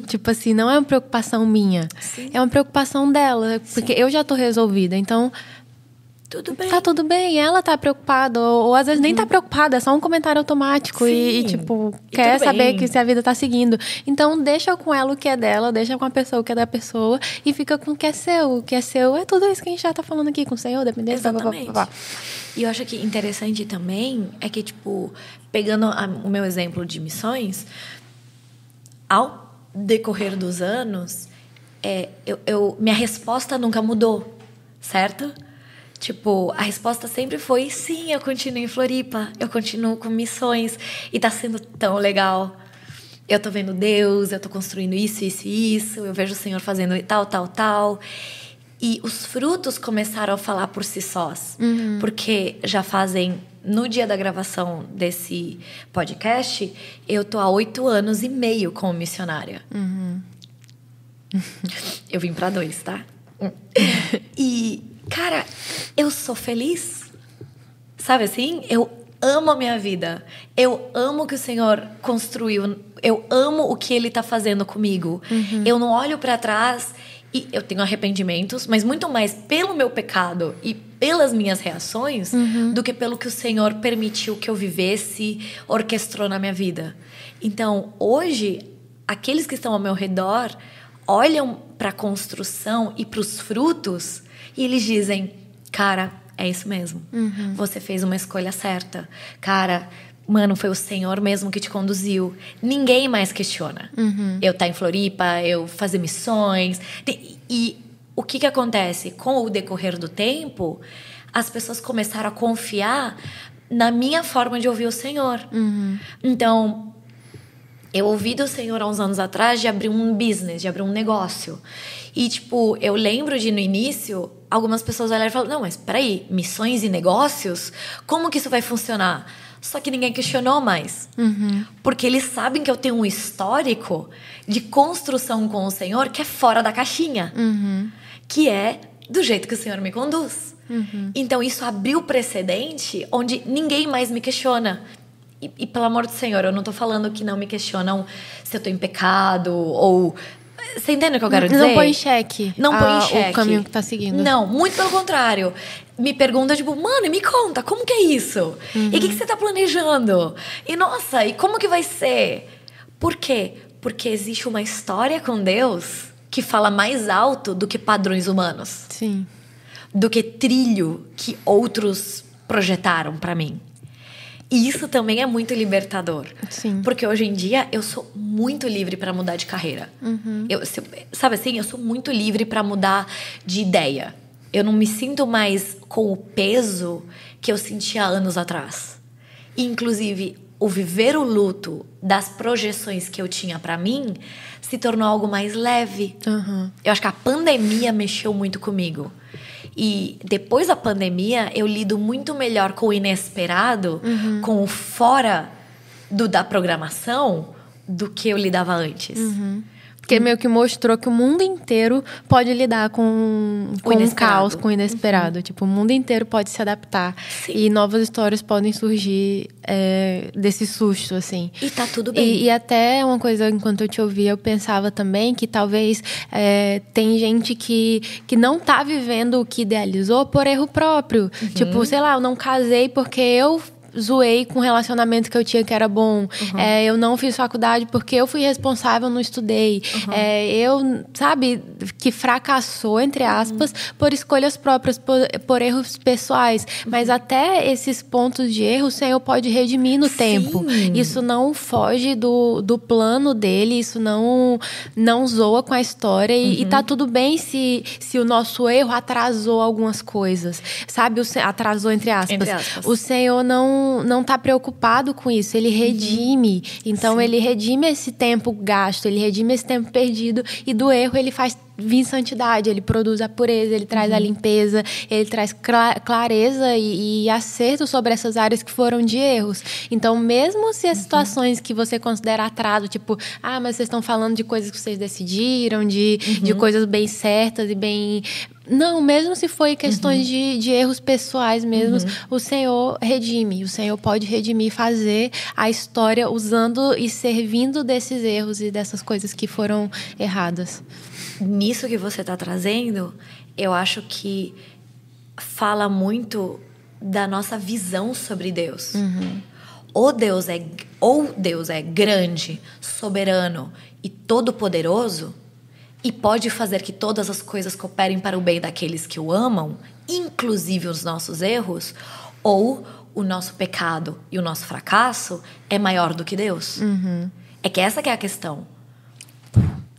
Tipo assim, não é uma preocupação minha. Sim. É uma preocupação dela. Porque eu já tô resolvida. Então, Tudo bem. tá tudo bem. Ela tá preocupada. Ou, ou às vezes nem tá preocupada, é só um comentário automático. E, e, tipo, E quer saber bem. que se a vida tá seguindo. Então, deixa com ela o que é dela, deixa com a pessoa o que é da pessoa. E fica com o que é seu. O que é seu é tudo isso que a gente já tá falando aqui com o Senhor, dependência, blá, blá, blá. E eu acho que interessante também é que, tipo, pegando a- o meu exemplo de missões, ao decorrer dos anos, é, eu, eu- minha resposta nunca mudou, certo? Tipo, a resposta sempre foi sim, eu continuo em Floripa, eu continuo com missões e tá sendo tão legal. Eu tô vendo Deus, eu tô construindo isso, isso e isso, eu vejo o Senhor fazendo tal, tal, tal. E os frutos começaram a falar por si sós. Porque já fazem, no dia da gravação desse podcast, eu tô há oito anos e meio como missionária. Eu vim pra dois, tá? E, cara, eu sou feliz. Sabe assim? Eu amo a minha vida. Eu amo o que o Senhor construiu. Eu amo o que Ele tá fazendo comigo. Eu não olho pra trás e eu tenho arrependimentos, mas muito mais pelo meu pecado e pelas minhas reações do que pelo que o Senhor permitiu que eu vivesse, orquestrou na minha vida. Então, hoje, aqueles que estão ao meu redor olham para a construção e para os frutos e eles dizem: Cara, é isso mesmo. Você fez uma escolha certa. Cara, mano, foi o Senhor mesmo que te conduziu. Ninguém mais questiona. Eu estar em Floripa, eu fazer missões. E, e o que, que acontece? Com o decorrer do tempo, as pessoas começaram a confiar na minha forma de ouvir o Senhor. Então, eu ouvi do Senhor há uns anos atrás de abrir um business, de abrir um negócio. E, tipo, eu lembro de no início, algumas pessoas olharam e falaram: não, mas peraí, missões e negócios? Como que isso vai funcionar? Só que ninguém questionou mais. Porque eles sabem que eu tenho um histórico de construção com o Senhor que é fora da caixinha. Que é do jeito que o Senhor me conduz. Então isso abriu precedente onde ninguém mais me questiona. E, e, pelo amor do Senhor, eu não tô falando que não me questionam se eu tô em pecado ou. Você entende o que eu quero dizer? Não põe em xeque Não a- põe em xeque. o caminho que tá seguindo. Não, muito pelo contrário. Me pergunta, tipo, mano, me conta, como que é isso? E o que, que você tá planejando? E nossa, e como que vai ser? Por quê? Porque existe uma história com Deus que fala mais alto do que padrões humanos Sim. do que trilho que outros projetaram pra mim. Isso também é muito libertador. Sim. Porque hoje em dia eu sou muito livre pra mudar de carreira. Eu, se- sabe assim, eu sou muito livre pra mudar de ideia. Eu não me sinto mais com o peso que eu sentia anos atrás. Inclusive, o viver o luto das projeções que eu tinha pra mim se tornou algo mais leve. Aham. Eu acho que a pandemia mexeu muito comigo. E depois da pandemia, eu lido muito melhor com o inesperado, com o fora do, da programação, do que eu lidava antes. Porque meio que mostrou que o mundo inteiro pode lidar com, com um inesperado. caos, com o inesperado. Tipo, o mundo inteiro pode se adaptar. Sim. E novas histórias podem surgir é, desse susto, assim. E tá tudo bem. E, e até uma coisa, enquanto eu te ouvia, eu pensava também que talvez é, tem gente que, que não tá vivendo o que idealizou por erro próprio. Uhum. Tipo, sei lá, eu não casei porque eu zoei com o relacionamento que eu tinha que era bom. Uhum. É, eu não fiz faculdade porque eu fui responsável, não estudei. Uhum. É, eu, sabe, que fracassou, entre Uhum. aspas, por escolhas próprias, por, por erros pessoais. Uhum. Mas até esses pontos de erro, o Senhor pode redimir no Sim. tempo. Isso não foge do, do plano dele, isso não, não zoa com a história. E, e tá Uhum. tudo bem se, se o nosso erro atrasou algumas coisas. Sabe? O, atrasou, entre aspas. Entre aspas. O Senhor não, não não está preocupado com isso. Ele redime. Então, Sim. ele redime esse tempo gasto, ele redime esse tempo perdido. E do erro, ele faz vir santidade. Ele produz a pureza, ele traz a limpeza, ele traz cla- clareza e, e acerto sobre essas áreas que foram de erros. Então, mesmo se as situações que você considera atraso, tipo, ah, mas vocês estão falando de coisas que vocês decidiram, de, de coisas bem certas e bem. Não, mesmo se foi questões de, de erros pessoais mesmo, o Senhor redime. O Senhor pode redimir, fazer a história usando e servindo desses erros e dessas coisas que foram erradas. nisso que você está trazendo, eu acho que fala muito da nossa visão sobre Deus. Ou Deus é ou Deus é grande, soberano e todo-poderoso e pode fazer que todas as coisas cooperem para o bem daqueles que o amam, inclusive os nossos erros, ou o nosso pecado e o nosso fracasso é maior do que Deus. É que essa que é a questão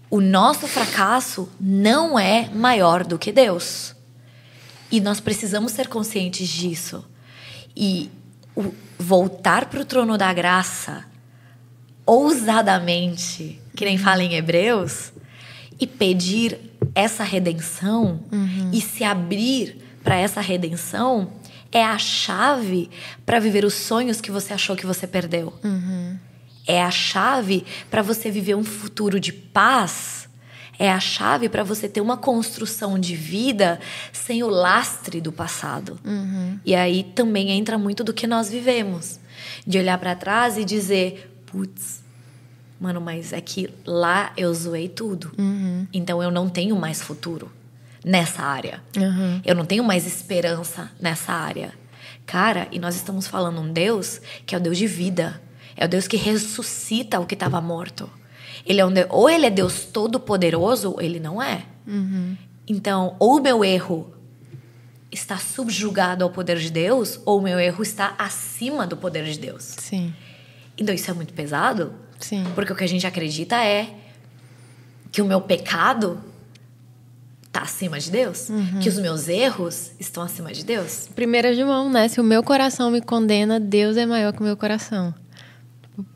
o nosso fracasso não é maior do que Deus. E nós precisamos ser conscientes disso. E o- voltar para o trono da graça ousadamente, que nem fala em Hebreus, e pedir essa redenção e se abrir para essa redenção é a chave para viver os sonhos que você achou que você perdeu é a chave para você viver um futuro de paz. É a chave para você ter uma construção de vida sem o lastre do passado. E aí também entra muito do que nós vivemos. De olhar para trás e dizer: putz, mano, mas é que lá eu zoei tudo. Então eu não tenho mais futuro nessa área. Eu não tenho mais esperança nessa área. Cara, e nós estamos falando um Deus que é o Deus de vida. É o Deus que ressuscita o que estava morto. Ele é um Deus, ou ele é Deus todo-poderoso, ou ele não é. Então, ou o meu erro está subjugado ao poder de Deus, ou o meu erro está acima do poder de Deus. Sim, Então, isso é muito pesado, sim. porque o que a gente acredita é que o meu pecado está acima de Deus, que os meus erros estão acima de Deus. Primeira João, né? Se o meu coração me condena, Deus é maior que o meu coração.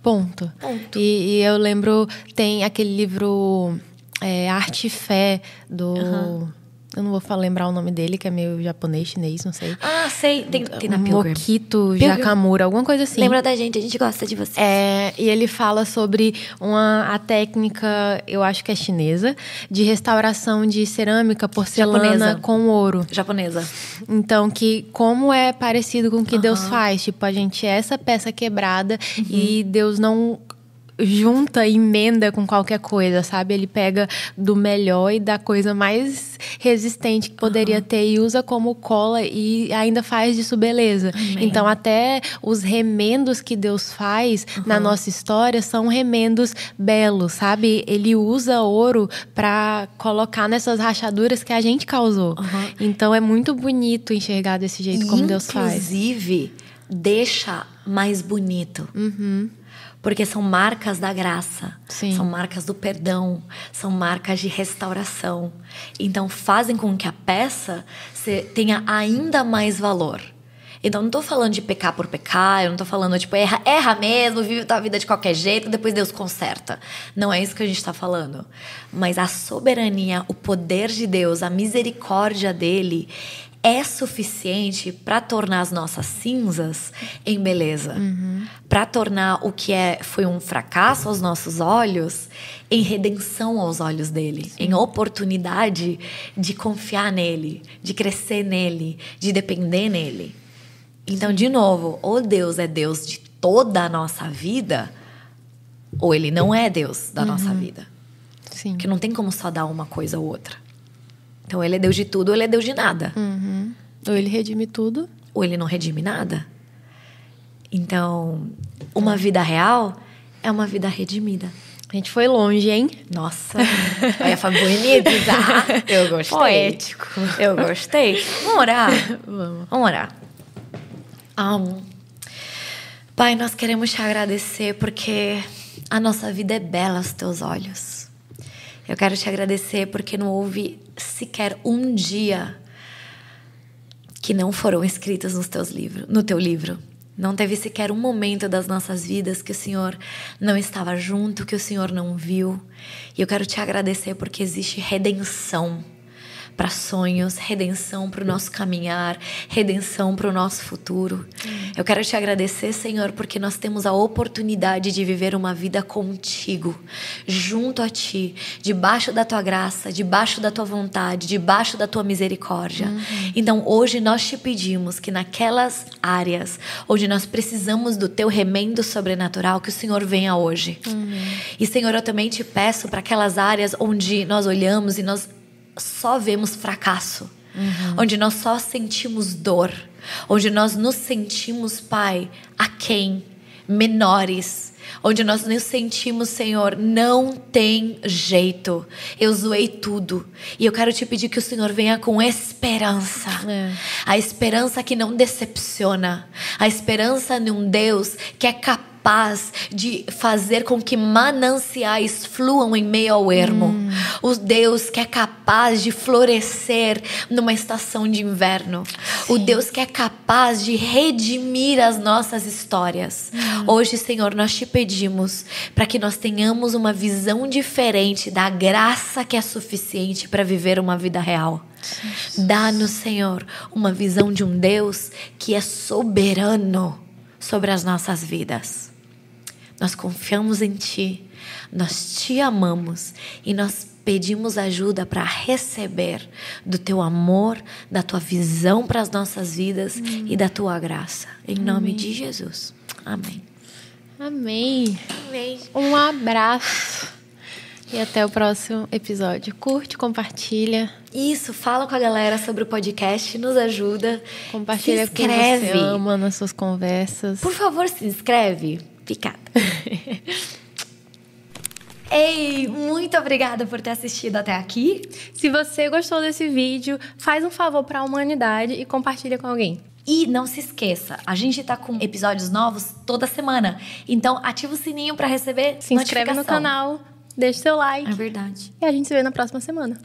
Ponto. Ponto. E, e eu lembro, tem aquele livro é, Arte e Fé do. Eu não vou falar, lembrar o nome dele, que é meio japonês, chinês, não sei. Ah, sei, tem, tem na Pilgrim. Mokito. Jakamura, alguma coisa assim. Lembra da gente, a gente gosta de você. É, e ele fala sobre uma, a técnica, eu acho que é chinesa, de restauração de cerâmica, porcelana Japonesa. com ouro. Japonesa. Então, que como é parecido com o que Deus faz. Tipo, a gente é essa peça quebrada e Deus não junta e emenda com qualquer coisa, sabe? Ele pega do melhor e da coisa mais resistente que poderia ter e usa como cola e ainda faz disso beleza. Então, até os remendos que Deus faz na nossa história são remendos belos, sabe? Ele usa ouro para colocar nessas rachaduras que a gente causou. Então, é muito bonito enxergar desse jeito como Deus faz. Inclusive, deixa mais bonito. Porque são marcas da graça, Sim. são marcas do perdão, são marcas de restauração. Então fazem com que a peça tenha ainda mais valor. Então não tô falando de pecar por pecar, eu não tô falando tipo erra, erra mesmo, vive tua vida de qualquer jeito, depois Deus conserta. Não é isso que a gente tá falando. Mas a soberania, o poder de Deus, a misericórdia dele é suficiente para tornar as nossas cinzas em beleza, para tornar o que é foi um fracasso aos nossos olhos em redenção aos olhos dele, em oportunidade de confiar nele, de crescer nele, de depender nele. Então, de novo, ou Deus é Deus de toda a nossa vida, ou ele não é Deus da nossa vida. Sim. Porque não tem como só dar uma coisa ou outra. Então, ele é Deus de tudo ou ele é Deus de nada. Uhum. Ou ele redime tudo. Ou ele não redime nada. Então, uma vida real é uma vida redimida. A gente foi longe, hein? Nossa, olha, foi bonito, tá? Eu gostei. Poético. Eu gostei. Vamos orar? Vamos. Vamos orar. Amo. Pai, nós queremos te agradecer porque a nossa vida é bela aos teus olhos. Eu quero te agradecer porque não houve sequer um dia que não foram escritas nos teus livros, no teu livro. Não teve sequer um momento das nossas vidas que o Senhor não estava junto, que o Senhor não viu. E eu quero te agradecer porque existe redenção para sonhos, redenção para o nosso caminhar, redenção para o nosso futuro. Hum. Eu quero te agradecer, Senhor, porque nós temos a oportunidade de viver uma vida contigo, junto a ti, debaixo da tua graça, debaixo da tua vontade, debaixo da tua misericórdia. Uhum. Então, hoje nós te pedimos que naquelas áreas onde nós precisamos do teu remendo sobrenatural, que o Senhor venha hoje. Uhum. E, Senhor, eu também te peço para aquelas áreas onde nós olhamos e nós só vemos fracasso, uhum. onde nós só sentimos dor, onde nós nos sentimos, Pai, a quem menores, onde nós nos sentimos, Senhor, não tem jeito. Eu zoei tudo. E eu quero te pedir que o Senhor venha com esperança. É. A esperança que não decepciona. A esperança num Deus que é capaz capaz de fazer com que mananciais fluam em meio ao ermo. Hum. O Deus que é capaz de florescer numa estação de inverno. Sim. O Deus que é capaz de redimir as nossas histórias. Hum. Hoje, Senhor, nós te pedimos para que nós tenhamos uma visão diferente da graça que é suficiente para viver uma vida real. Dá-nos, Senhor, uma visão de um Deus que é soberano sobre as nossas vidas. Nós confiamos em Ti, nós te amamos e nós pedimos ajuda para receber do Teu amor, da Tua visão para as nossas vidas hum. e da Tua graça. Em Amém. nome de Jesus. Amém. Amém. Amém. Um abraço. E até o próximo episódio. Curte, compartilha. Isso, fala com a galera sobre o podcast, nos ajuda. Compartilha se inscreve. com você ama nas suas conversas. Por favor, se inscreve picada. Ei, muito obrigada por ter assistido até aqui. Se você gostou desse vídeo, faz um favor para a humanidade e compartilha com alguém. E não se esqueça, a gente tá com episódios novos toda semana. Então ativa o sininho para receber Se inscreve no canal, deixa seu like. É verdade. E a gente se vê na próxima semana.